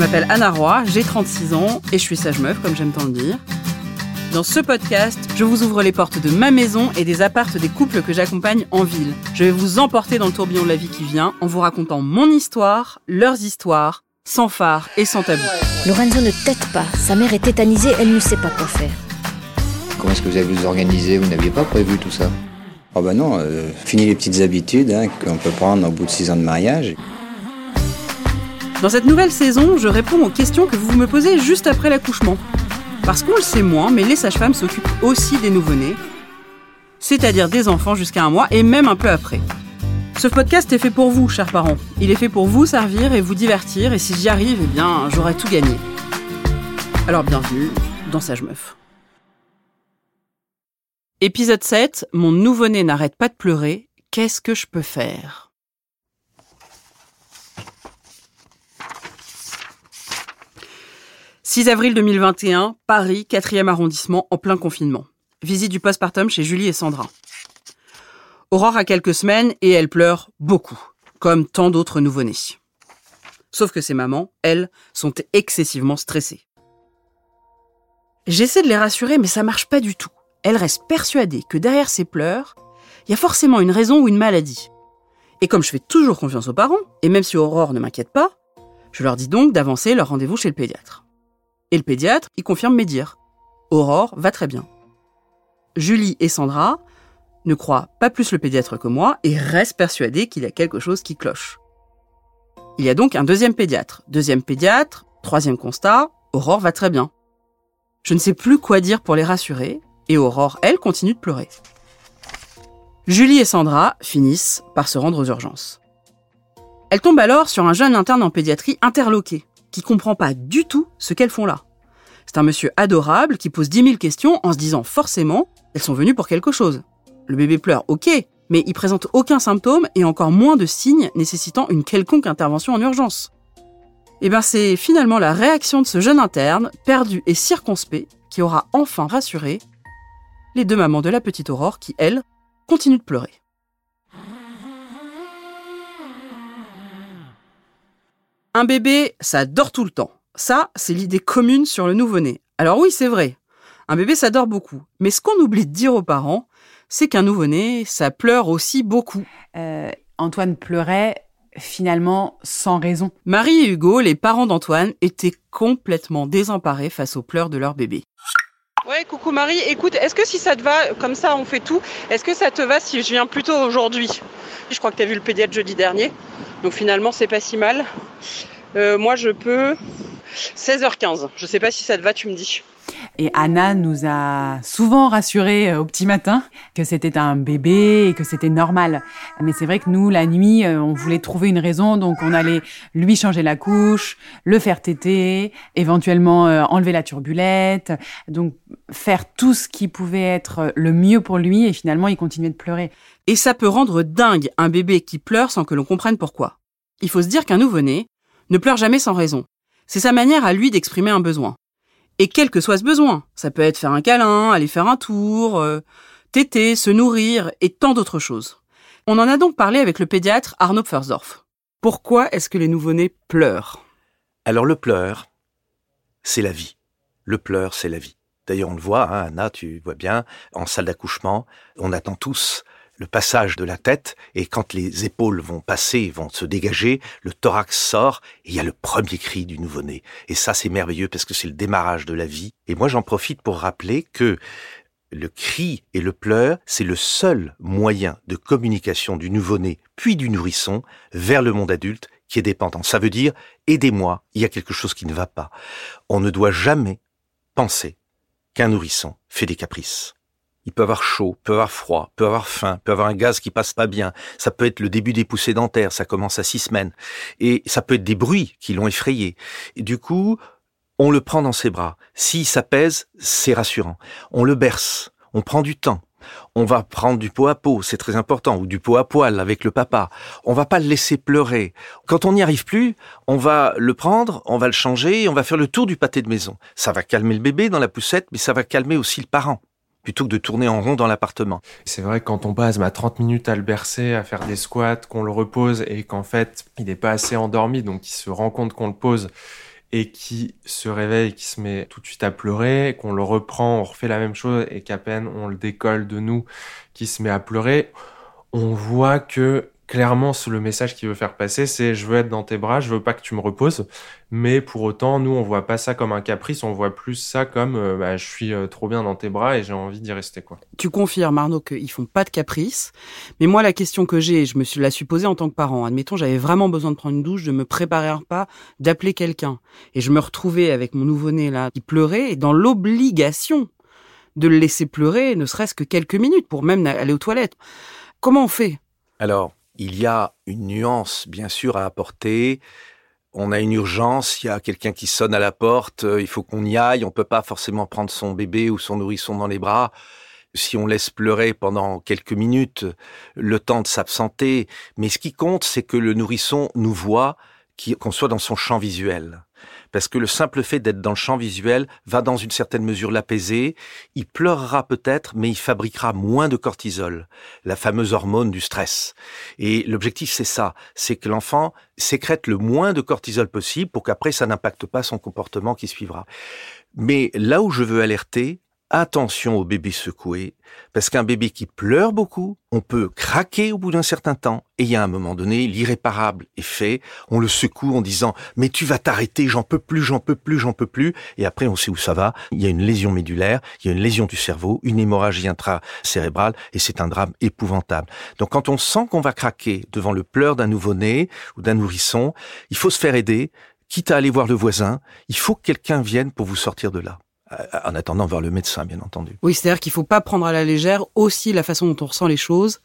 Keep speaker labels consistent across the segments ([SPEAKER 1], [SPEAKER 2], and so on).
[SPEAKER 1] m'appelle Anna Roy, j'ai 36 ans et je suis sage meuf, comme j'aime tant le dire. Dans ce podcast, je vous ouvre les portes de ma maison et des appartes des couples que j'accompagne en ville. Je vais vous emporter dans le tourbillon de la vie qui vient en vous racontant mon histoire, leurs histoires, sans phare et sans tabou.
[SPEAKER 2] Lorenzo ne tête pas. Sa mère est tétanisée, elle ne sait pas quoi faire.
[SPEAKER 3] Comment est-ce que vous avez vous organisé? Vous n'aviez pas prévu tout ça? Oh bah non, euh, fini les petites habitudes hein, qu'on peut prendre au bout de six ans de mariage.
[SPEAKER 1] Dans cette nouvelle saison, je réponds aux questions que vous me posez juste après l'accouchement. Parce qu'on le sait moins, mais les sages-femmes s'occupent aussi des nouveau-nés, c'est-à-dire des enfants jusqu'à un mois et même un peu après. Ce podcast est fait pour vous, chers parents. Il est fait pour vous servir et vous divertir, et si j'y arrive, eh bien, j'aurai tout gagné. Alors bienvenue dans Sage Meuf. Épisode 7, mon nouveau-né n'arrête pas de pleurer, qu'est-ce que je peux faire? 6 avril 2021, Paris, 4e arrondissement, en plein confinement. Visite du postpartum chez Julie et Sandra. Aurore a quelques semaines et elle pleure beaucoup, comme tant d'autres nouveau-nés. Sauf que ces mamans, elles, sont excessivement stressées. J'essaie de les rassurer, mais ça marche pas du tout. Elles restent persuadées que derrière ces pleurs, il y a forcément une raison ou une maladie. Et comme je fais toujours confiance aux parents, et même si Aurore ne m'inquiète pas, je leur dis donc d'avancer leur rendez-vous chez le pédiatre. Et le pédiatre, il confirme mes dires. Aurore va très bien. Julie et Sandra ne croient pas plus le pédiatre que moi et restent persuadés qu'il y a quelque chose qui cloche. Il y a donc un deuxième pédiatre. Deuxième pédiatre, troisième constat, Aurore va très bien. Je ne sais plus quoi dire pour les rassurer, et Aurore, elle, continue de pleurer. Julie et Sandra finissent par se rendre aux urgences. Elle tombe alors sur un jeune interne en pédiatrie interloqué qui comprend pas du tout ce qu'elles font là. C'est un monsieur adorable qui pose dix mille questions en se disant forcément, elles sont venues pour quelque chose. Le bébé pleure, ok, mais il présente aucun symptôme et encore moins de signes nécessitant une quelconque intervention en urgence. Et eh bien c'est finalement la réaction de ce jeune interne, perdu et circonspect, qui aura enfin rassuré les deux mamans de la petite Aurore qui, elles, continuent de pleurer. Un bébé, ça dort tout le temps. Ça, c'est l'idée commune sur le nouveau-né. Alors oui, c'est vrai. Un bébé, ça dort beaucoup. Mais ce qu'on oublie de dire aux parents, c'est qu'un nouveau-né, ça pleure aussi beaucoup.
[SPEAKER 4] Euh, Antoine pleurait finalement sans raison.
[SPEAKER 1] Marie et Hugo, les parents d'Antoine, étaient complètement désemparés face aux pleurs de leur bébé. Ouais, coucou Marie. Écoute, est-ce que si ça te va, comme ça on fait tout, est-ce que ça te va si je viens plus tôt aujourd'hui? Je crois que tu as vu le pédiatre jeudi dernier. Donc finalement, c'est pas si mal. Euh, moi, je peux 16h15. Je sais pas si ça te va, tu me dis.
[SPEAKER 4] Et Anna nous a souvent rassuré euh, au petit matin que c'était un bébé et que c'était normal. Mais c'est vrai que nous, la nuit, euh, on voulait trouver une raison, donc on allait lui changer la couche, le faire téter, éventuellement enlever la turbulette, donc faire tout ce qui pouvait être le mieux pour lui et finalement il continuait de pleurer.
[SPEAKER 1] Et ça peut rendre dingue un bébé qui pleure sans que l'on comprenne pourquoi. Il faut se dire qu'un nouveau-né ne pleure jamais sans raison. C'est sa manière à lui d'exprimer un besoin. Et quel que soit ce besoin, ça peut être faire un câlin, aller faire un tour, euh, téter, se nourrir et tant d'autres choses. On en a donc parlé avec le pédiatre Arnaud Pfersdorf. Pourquoi est-ce que les nouveau-nés pleurent?
[SPEAKER 5] Alors le pleur, c'est la vie. Le pleur, c'est la vie. D'ailleurs, on le voit, hein, Anna, tu vois bien, en salle d'accouchement, on attend tous le passage de la tête, et quand les épaules vont passer, vont se dégager, le thorax sort, et il y a le premier cri du nouveau-né. Et ça, c'est merveilleux parce que c'est le démarrage de la vie. Et moi, j'en profite pour rappeler que le cri et le pleur, c'est le seul moyen de communication du nouveau-né, puis du nourrisson, vers le monde adulte qui est dépendant. Ça veut dire, aidez-moi, il y a quelque chose qui ne va pas. On ne doit jamais penser qu'un nourrisson fait des caprices. Il peut avoir chaud, peut avoir froid, peut avoir faim, peut avoir un gaz qui passe pas bien. Ça peut être le début des poussées dentaires, ça commence à six semaines. Et ça peut être des bruits qui l'ont effrayé. Du coup, on le prend dans ses bras. S'il s'apaise, c'est rassurant. On le berce. On prend du temps. On va prendre du pot à pot, c'est très important, ou du pot à poil avec le papa. On va pas le laisser pleurer. Quand on n'y arrive plus, on va le prendre, on va le changer, et on va faire le tour du pâté de maison. Ça va calmer le bébé dans la poussette, mais ça va calmer aussi le parent plutôt que de tourner en rond dans l'appartement.
[SPEAKER 6] C'est vrai que quand on passe 30 minutes à le bercer, à faire des squats, qu'on le repose et qu'en fait il n'est pas assez endormi, donc il se rend compte qu'on le pose et qui se réveille, qui se met tout de suite à pleurer, qu'on le reprend, on refait la même chose et qu'à peine on le décolle de nous, qui se met à pleurer, on voit que clairement, le message qu'il veut faire passer, c'est je veux être dans tes bras, je veux pas que tu me reposes. Mais pour autant, nous, on voit pas ça comme un caprice, on voit plus ça comme euh, bah, je suis euh, trop bien dans tes bras et j'ai envie d'y rester, quoi.
[SPEAKER 1] Tu confirmes, Arnaud, qu'ils font pas de caprice. Mais moi, la question que j'ai, je me suis la supposée en tant que parent. Admettons, j'avais vraiment besoin de prendre une douche, de me préparer un repas, d'appeler quelqu'un. Et je me retrouvais avec mon nouveau-né là, qui pleurait, et dans l'obligation de le laisser pleurer, ne serait-ce que quelques minutes, pour même aller aux toilettes. Comment on fait?
[SPEAKER 5] Alors, il y a une nuance, bien sûr, à apporter. On a une urgence, il y a quelqu'un qui sonne à la porte, euh, il faut qu'on y aille, on peut pas forcément prendre son bébé ou son nourrisson dans les bras. Si on laisse pleurer pendant quelques minutes, le temps de s'absenter. Mais ce qui compte, c'est que le nourrisson nous voit, qu'on soit dans son champ visuel parce que le simple fait d'être dans le champ visuel va dans une certaine mesure l'apaiser. Il pleurera peut-être, mais il fabriquera moins de cortisol, la fameuse hormone du stress. Et l'objectif, c'est ça, c'est que l'enfant sécrète le moins de cortisol possible pour qu'après, ça n'impacte pas son comportement qui suivra. Mais là où je veux alerter, attention au bébé secoué, parce qu'un bébé qui pleure beaucoup, on peut craquer au bout d'un certain temps, et il y a un moment donné, l'irréparable est fait, on le secoue en disant « mais tu vas t'arrêter, j'en peux plus, j'en peux plus, j'en peux plus », et après on sait où ça va, il y a une lésion médulaire, il y a une lésion du cerveau, une hémorragie intracérébrale, et c'est un drame épouvantable. Donc quand on sent qu'on va craquer devant le pleur d'un nouveau-né ou d'un nourrisson, il faut se faire aider, quitte à aller voir le voisin, il faut que quelqu'un vienne pour vous sortir de là. Euh, en attendant voir le médecin, bien entendu.
[SPEAKER 1] Oui, c'est-à-dire qu'il faut pas prendre à la légère aussi la façon dont on ressent les choses.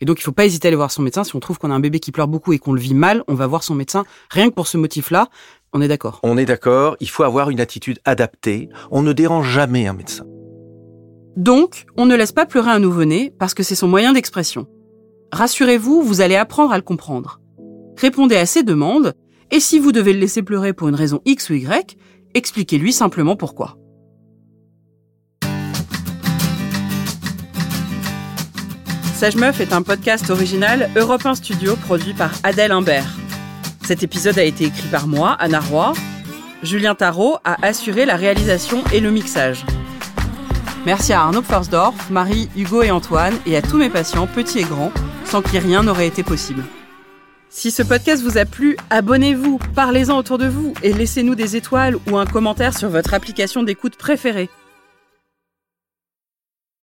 [SPEAKER 1] Et donc, il faut pas hésiter à aller voir son médecin. Si on trouve qu'on a un bébé qui pleure beaucoup et qu'on le vit mal, on va voir son médecin. Rien que pour ce motif-là, on est d'accord.
[SPEAKER 5] On est d'accord. Il faut avoir une attitude adaptée. On ne dérange jamais un médecin.
[SPEAKER 1] Donc, on ne laisse pas pleurer un nouveau-né parce que c'est son moyen d'expression. Rassurez-vous, vous allez apprendre à le comprendre. Répondez à ses demandes, et si vous devez le laisser pleurer pour une raison X ou Y, expliquez-lui simplement pourquoi. Sage Meuf est un podcast original Europe 1 Studio produit par Adèle Imbert. Cet épisode a été écrit par moi, Anna Roy. Julien Tarot a assuré la réalisation et le mixage. Merci à Arnaud Forsdorf, Marie, Hugo et Antoine et à tous mes patients, petits et grands, sans qui rien n'aurait été possible. Si ce podcast vous a plu, abonnez-vous, parlez-en autour de vous et laissez-nous des étoiles ou un commentaire sur votre application d'écoute préférée.